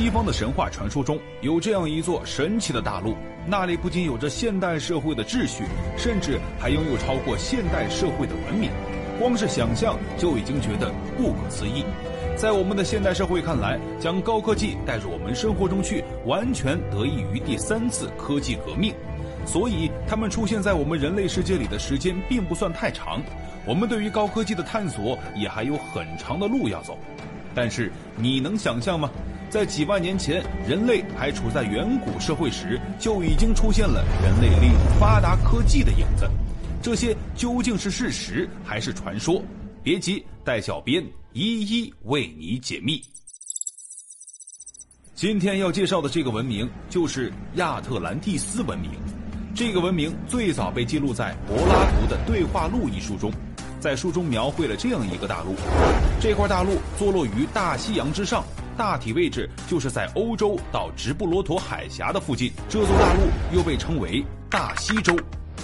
西方的神话传说中有这样一座神奇的大陆，那里不仅有着现代社会的秩序，甚至还拥有超过现代社会的文明。光是想象就已经觉得不可思议。在我们的现代社会看来，将高科技带入我们生活中去，完全得益于第三次科技革命。所以，它们出现在我们人类世界里的时间并不算太长。我们对于高科技的探索也还有很长的路要走。但是，你能想象吗？在几万年前，人类还处在远古社会时，就已经出现了人类利用发达科技的影子。这些究竟是事实还是传说？别急，待小编一一为你解密。今天要介绍的这个文明就是亚特兰蒂斯文明。这个文明最早被记录在柏拉图的《对话录》一书中，在书中描绘了这样一个大陆。这块大陆坐落于大西洋之上，大体位置就是在欧洲到直布罗陀海峡的附近。这座大陆又被称为大西洲。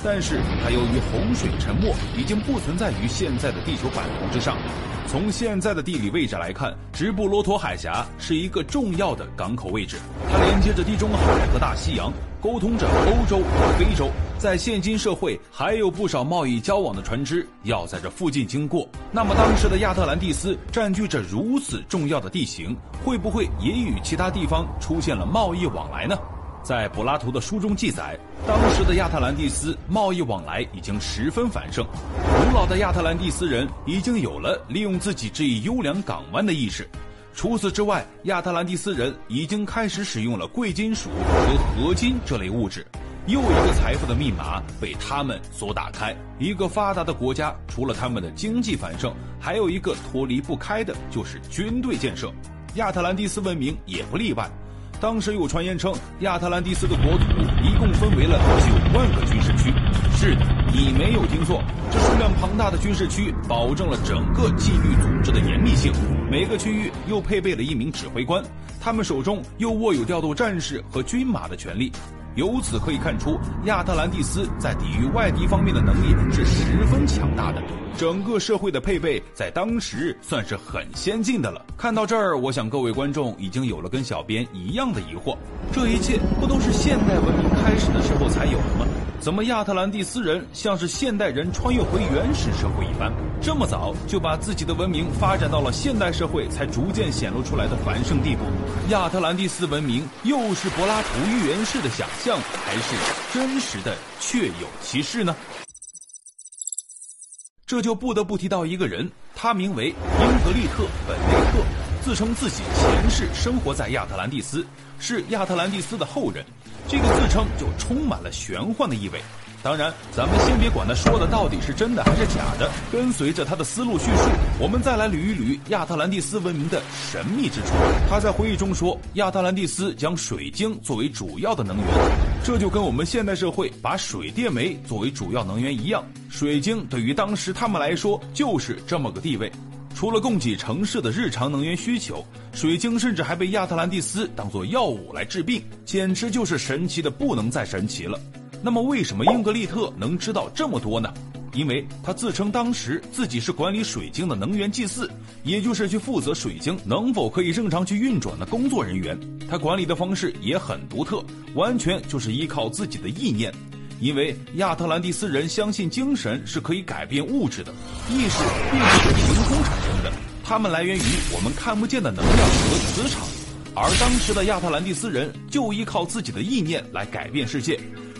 但是它由于洪水沉没，已经不存在于现在的地球版图之上。从现在的地理位置来看，直布罗陀海峡是一个重要的港口位置，它连接着地中海和大西洋，沟通着欧洲和非洲。在现今社会，还有不少贸易交往的船只要在这附近经过。那么，当时的亚特兰蒂斯占据着如此重要的地形，会不会也与其他地方出现了贸易往来呢？在柏拉图的书中记载，当时的亚特兰蒂斯贸易往来已经十分繁盛，古老的亚特兰蒂斯人已经有了利用自己这一优良港湾的意识。除此之外，亚特兰蒂斯人已经开始使用了贵金属和合金这类物质。又一个财富的密码被他们所打开。一个发达的国家，除了他们的经济繁盛，还有一个脱离不开的就是军队建设。亚特兰蒂斯文明也不例外。当时有传言称，亚特兰蒂斯的国土一共分为了九万个军事区。是的，你没有听错，这数量庞大的军事区保证了整个纪律组织的严密性。每个区域又配备了一名指挥官，他们手中又握有调度战士和军马的权利。由此可以看出，亚特兰蒂斯在抵御外敌方面的能力是十分强大的。整个社会的配备在当时算是很先进的了。看到这儿，我想各位观众已经有了跟小编一样的疑惑：这一切不都是现代文明开始的时候才有的吗？怎么亚特兰蒂斯人像是现代人穿越回原始社会一般，这么早就把自己的文明发展到了现代社会才逐渐显露出来的繁盛地步？亚特兰蒂斯文明又是柏拉图预言式的想象，还是真实的确有其事呢？这就不得不提到一个人，他名为英格利特·本内特，自称自己前世生活在亚特兰蒂斯，是亚特兰蒂斯的后人。这个自称就充满了玄幻的意味。当然，咱们先别管他说的到底是真的还是假的，跟随着他的思路叙述，我们再来捋一捋亚特兰蒂斯文明的神秘之处。他在回忆中说，亚特兰蒂斯将水晶作为主要的能源，这就跟我们现代社会把水电煤作为主要能源一样。水晶对于当时他们来说就是这么个地位。除了供给城市的日常能源需求，水晶甚至还被亚特兰蒂斯当作药物来治病，简直就是神奇的不能再神奇了。那么，为什么英格丽特能知道这么多呢？因为他自称当时自己是管理水晶的能源祭祀，也就是去负责水晶能否可以正常去运转的工作人员。他管理的方式也很独特，完全就是依靠自己的意念。因为亚特兰蒂斯人相信精神是可以改变物质的，意识并不是凭空产生的，它们来源于我们看不见的能量和磁场，而当时的亚特兰蒂斯人就依靠自己的意念来改变世界，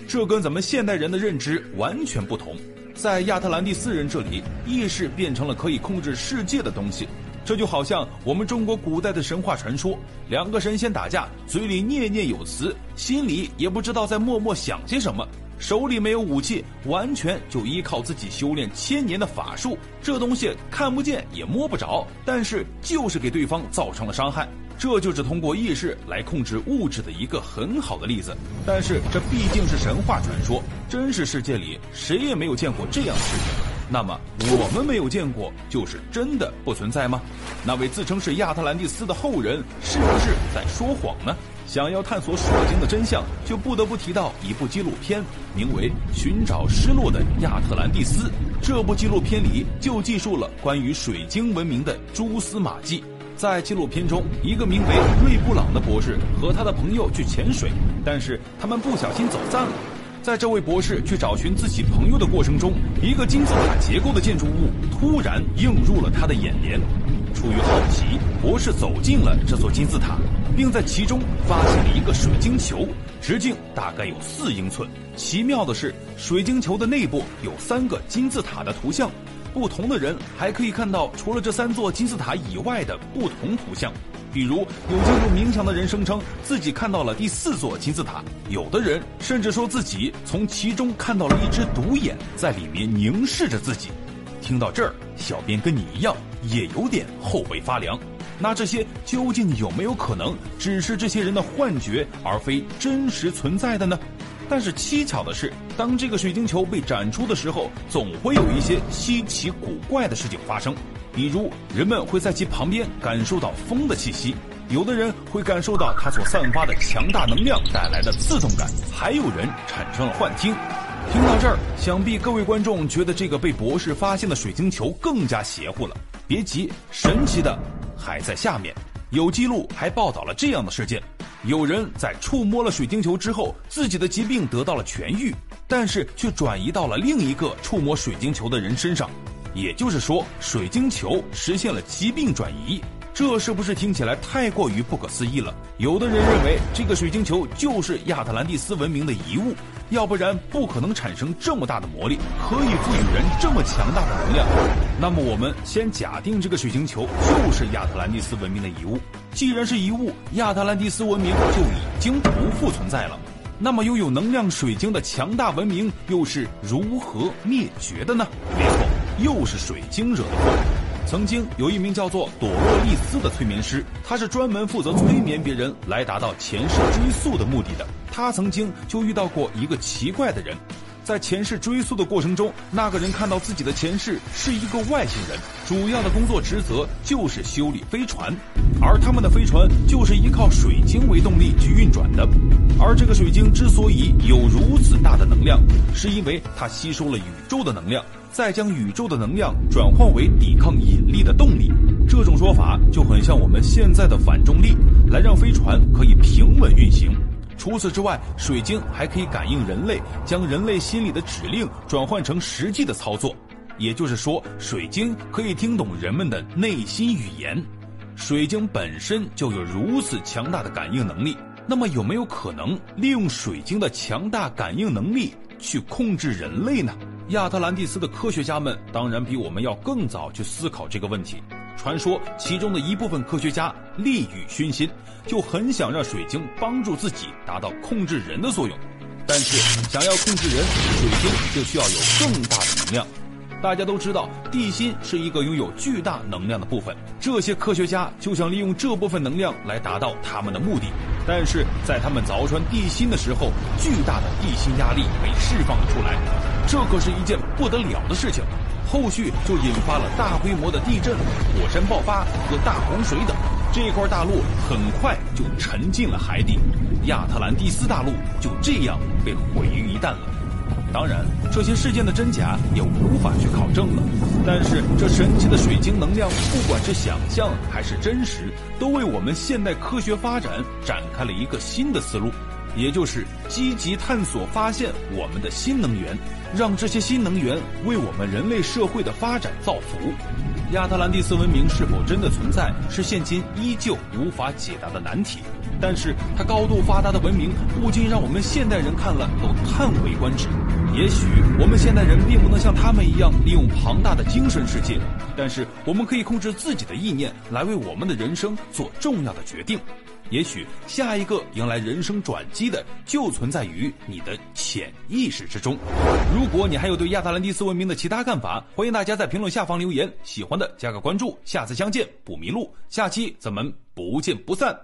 这跟咱们现代人的认知完全不同。在亚特兰蒂斯人这里，意识变成了可以控制世界的东西，这就好像我们中国古代的神话传说，两个神仙打架，嘴里念念有词，心里也不知道在默默想些什么。手里没有武器，完全就依靠自己修炼千年的法术。这东西看不见也摸不着，但是就是给对方造成了伤害。这就是通过意识来控制物质的一个很好的例子。但是这毕竟是神话传说，真实世界里谁也没有见过这样的事情。那么我们没有见过，就是真的不存在吗？那位自称是亚特兰蒂斯的后人，是不是在说谎呢？想要探索水晶的真相，就不得不提到一部纪录片，名为《寻找失落的亚特兰蒂斯》。这部纪录片里就记述了关于水晶文明的蛛丝马迹。在纪录片中，一个名为瑞布朗的博士和他的朋友去潜水，但是他们不小心走散了。在这位博士去找寻自己朋友的过程中，一个金字塔结构的建筑物突然映入了他的眼帘。出于好奇，博士走进了这座金字塔，并在其中发现了一个水晶球，直径大概有四英寸。奇妙的是，水晶球的内部有三个金字塔的图像。不同的人还可以看到除了这三座金字塔以外的不同图像，比如有进入冥想的人声称自己看到了第四座金字塔，有的人甚至说自己从其中看到了一只独眼在里面凝视着自己。听到这儿，小编跟你一样也有点后背发凉。那这些究竟有没有可能只是这些人的幻觉，而非真实存在的呢？但是蹊跷的是，当这个水晶球被展出的时候，总会有一些稀奇古怪的事情发生。比如，人们会在其旁边感受到风的气息；有的人会感受到它所散发的强大能量带来的刺痛感；还有人产生了幻听。听到这儿，想必各位观众觉得这个被博士发现的水晶球更加邪乎了。别急，神奇的还在下面。有记录还报道了这样的事件。有人在触摸了水晶球之后，自己的疾病得到了痊愈，但是却转移到了另一个触摸水晶球的人身上，也就是说，水晶球实现了疾病转移。这是不是听起来太过于不可思议了？有的人认为这个水晶球就是亚特兰蒂斯文明的遗物，要不然不可能产生这么大的魔力，可以赋予人这么强大的能量。那么我们先假定这个水晶球就是亚特兰蒂斯文明的遗物。既然是遗物，亚特兰蒂斯文明就已经不复存在了。那么拥有能量水晶的强大文明又是如何灭绝的呢？没错，又是水晶惹的祸。曾经有一名叫做朵洛丽丝的催眠师，他是专门负责催眠别人来达到前世追溯的目的的。他曾经就遇到过一个奇怪的人。在前世追溯的过程中，那个人看到自己的前世是一个外星人，主要的工作职责就是修理飞船，而他们的飞船就是依靠水晶为动力去运转的。而这个水晶之所以有如此大的能量，是因为它吸收了宇宙的能量，再将宇宙的能量转换为抵抗引力的动力。这种说法就很像我们现在的反重力，来让飞船可以平稳运行。除此之外，水晶还可以感应人类，将人类心里的指令转换成实际的操作。也就是说，水晶可以听懂人们的内心语言。水晶本身就有如此强大的感应能力，那么有没有可能利用水晶的强大感应能力去控制人类呢？亚特兰蒂斯的科学家们当然比我们要更早去思考这个问题。传说其中的一部分科学家利欲熏心，就很想让水晶帮助自己达到控制人的作用。但是想要控制人，水晶就需要有更大的能量。大家都知道，地心是一个拥有巨大能量的部分。这些科学家就想利用这部分能量来达到他们的目的。但是在他们凿穿地心的时候，巨大的地心压力被释放了出来，这可是一件不得了的事情。后续就引发了大规模的地震、火山爆发和大洪水等，这块大陆很快就沉进了海底，亚特兰蒂斯大陆就这样被毁于一旦了。当然，这些事件的真假也无法去考证了。但是，这神奇的水晶能量，不管是想象还是真实，都为我们现代科学发展展开了一个新的思路。也就是积极探索、发现我们的新能源，让这些新能源为我们人类社会的发展造福。亚特兰蒂斯文明是否真的存在，是现今依旧无法解答的难题。但是，它高度发达的文明，不禁让我们现代人看了都叹为观止。也许我们现代人并不能像他们一样利用庞大的精神世界，但是我们可以控制自己的意念，来为我们的人生做重要的决定。也许下一个迎来人生转机的，就存在于你的潜意识之中。如果你还有对亚特兰蒂斯文明的其他看法，欢迎大家在评论下方留言。喜欢的加个关注，下次相见不迷路。下期咱们不见不散。